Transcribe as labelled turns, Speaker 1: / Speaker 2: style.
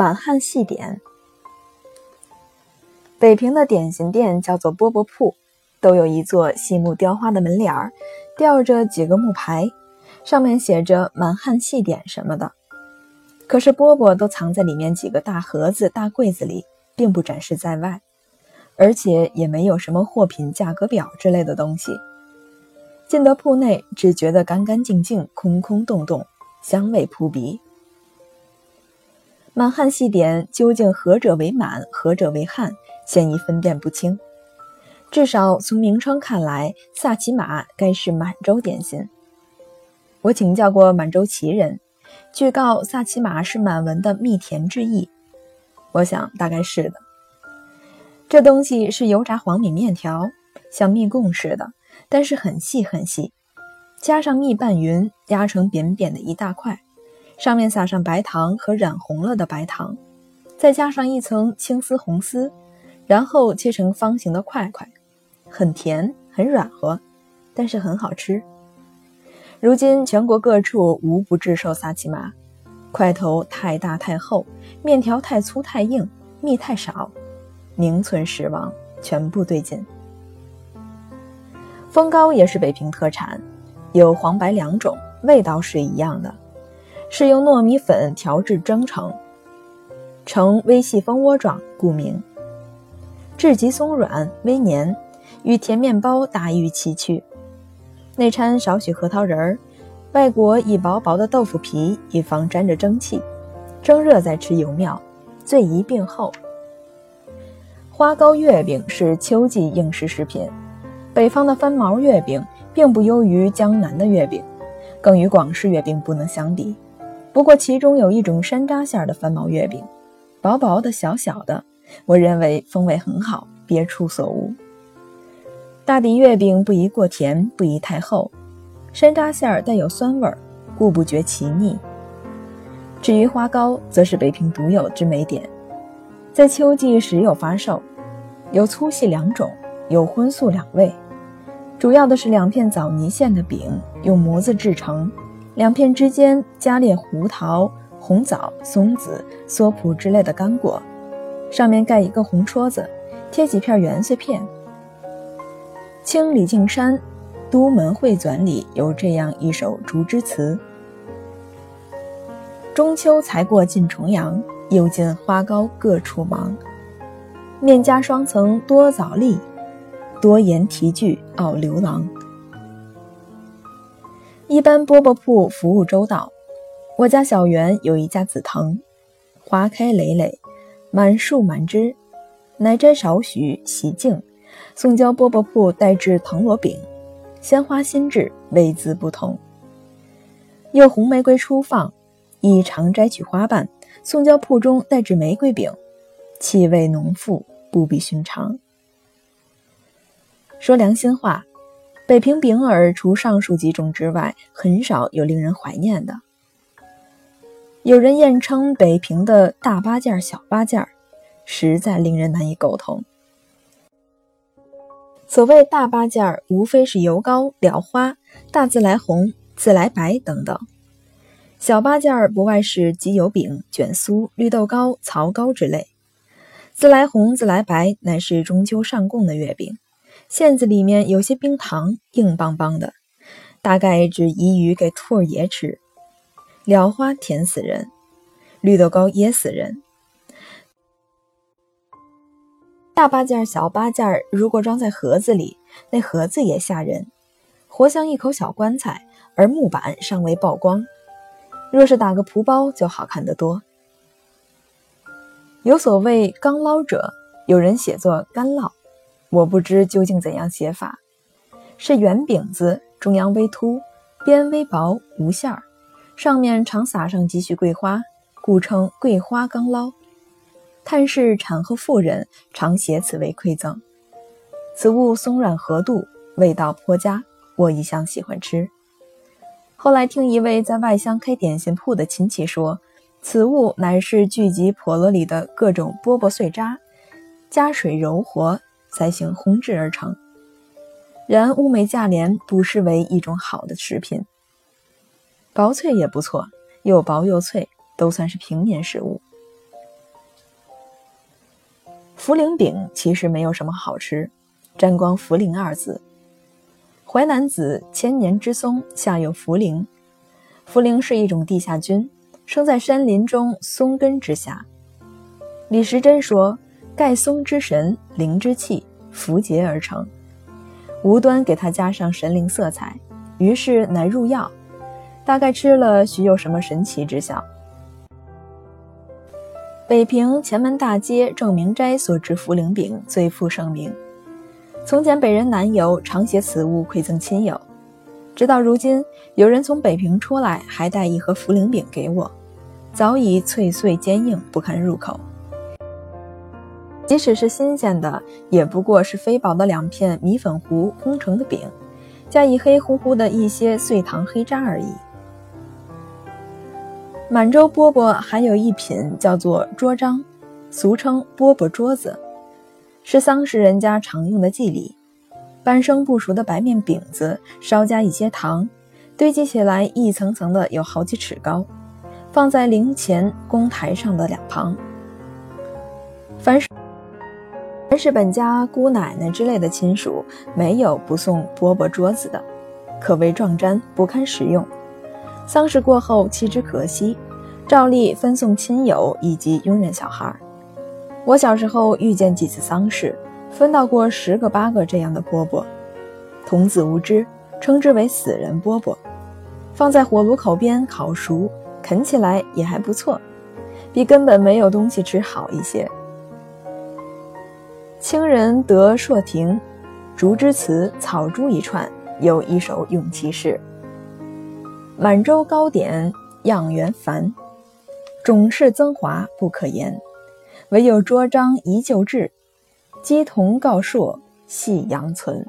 Speaker 1: 满汉细点。北平的点心店叫做饽饽铺，都有一座细木雕花的门帘儿，吊着几个木牌，上面写着“满汉细点”什么的。可是饽饽都藏在里面几个大盒子、大柜子里，并不展示在外，而且也没有什么货品价格表之类的东西。进得铺内，只觉得干干净净、空空洞洞，香味扑鼻。满汉细点究竟何者为满，何者为汉？现已分辨不清，至少从名称看来，萨其马该是满洲点心。我请教过满洲旗人，据告萨其马是满文的蜜甜之意。我想大概是的。这东西是油炸黄米面条，像蜜贡似的，但是很细很细，加上蜜拌匀，压成扁扁的一大块，上面撒上白糖和染红了的白糖，再加上一层青丝红丝。然后切成方形的块块，很甜，很软和，但是很好吃。如今全国各处无不制售萨琪玛，块头太大太厚，面条太粗太硬，蜜太少，名存实亡，全部对劲。蜂糕也是北平特产，有黄白两种，味道是一样的，是用糯米粉调制蒸成，呈微细蜂窝状，故名。质极松软微黏，与甜面包大异其趣。内掺少许核桃仁儿，外裹一薄薄的豆腐皮，以防沾着蒸汽。蒸热再吃尤妙，最宜病后。花糕月饼是秋季应时食品。北方的翻毛月饼并不优于江南的月饼，更与广式月饼不能相比。不过其中有一种山楂馅的翻毛月饼，薄薄的小小的。我认为风味很好，别处所无。大底月饼不宜过甜，不宜太厚，山楂馅儿带有酸味儿，故不觉其腻。至于花糕，则是北平独有之美点，在秋季时有发售，有粗细两种，有荤素两味。主要的是两片枣泥馅的饼，用模子制成，两片之间加列胡桃、红枣、松子、蓑蒲之类的干果。上面盖一个红戳子，贴几片圆碎片。清李敬山《都门会纂》里有这样一首竹枝词：“中秋才过尽重阳，又见花糕各处忙。面加双层多枣粒，多言题句傲刘郎。”一般饽饽铺服务周到，我家小园有一家紫藤，花开累累。满树满枝，乃摘少许洗净，送交饽饽铺代制藤萝饼，鲜花新制，味滋不同。又红玫瑰初放，亦常摘取花瓣，送交铺中代制玫瑰饼，气味浓馥，不比寻常。说良心话，北平饼儿除上述几种之外，很少有令人怀念的。有人艳称北平的大八件、小八件，实在令人难以苟同。所谓大八件，无非是油糕、裱花、大自来红、自来白等等；小八件不外是鸡油饼、卷酥、绿豆糕、槽糕之类。自来红、自来白乃是中秋上供的月饼，馅子里面有些冰糖，硬邦邦的，大概只宜于给兔儿爷吃。裱花甜死人，绿豆糕噎死人。大八件、小八件，如果装在盒子里，那盒子也吓人，活像一口小棺材，而木板尚未曝光。若是打个蒲包，就好看得多。有所谓刚捞者，有人写作干捞，我不知究竟怎样写法。是圆饼子，中央微凸，边微薄，无馅儿。上面常撒上几许桂花，故称桂花刚捞。探视产后妇人常携此为馈赠。此物松软合度，味道颇佳，我一向喜欢吃。后来听一位在外乡开点心铺的亲戚说，此物乃是聚集笸箩里的各种饽饽碎渣，加水揉和，再行烘制而成。然物美价廉，不失为一种好的食品。薄脆也不错，又薄又脆，都算是平民食物。茯苓饼其实没有什么好吃，沾光“茯苓”二字。淮南子，千年之松，下有茯苓。茯苓是一种地下菌，生在山林中松根之下。李时珍说：“盖松之神，灵之气，符结而成。”无端给它加上神灵色彩，于是乃入药。大概吃了，许有什么神奇之效。北平前门大街正明斋所制茯苓饼最负盛名。从前北人南游，常携此物馈赠亲友。直到如今，有人从北平出来，还带一盒茯苓饼给我，早已脆碎坚硬，不堪入口。即使是新鲜的，也不过是飞薄的两片米粉糊烘成的饼，加以黑乎乎的一些碎糖黑渣而已。满洲饽饽还有一品叫做桌章，俗称饽饽桌子，是丧事人家常用的祭礼。半生不熟的白面饼子，稍加一些糖，堆积起来一层层的，有好几尺高，放在灵前公台上的两旁。凡是凡是本家姑奶奶之类的亲属，没有不送饽饽桌子的，可谓壮瞻，不堪食用。丧事过后，弃之可惜，照例分送亲友以及佣人小孩。我小时候遇见几次丧事，分到过十个八个这样的饽饽。童子无知，称之为死人饽饽，放在火炉口边烤熟，啃起来也还不错，比根本没有东西吃好一些。清人得硕亭，竹枝词草珠一串，有一首咏其事。满洲糕点样圆繁，种式增华不可言。唯有桌章宜旧制，鸡同告硕系阳存。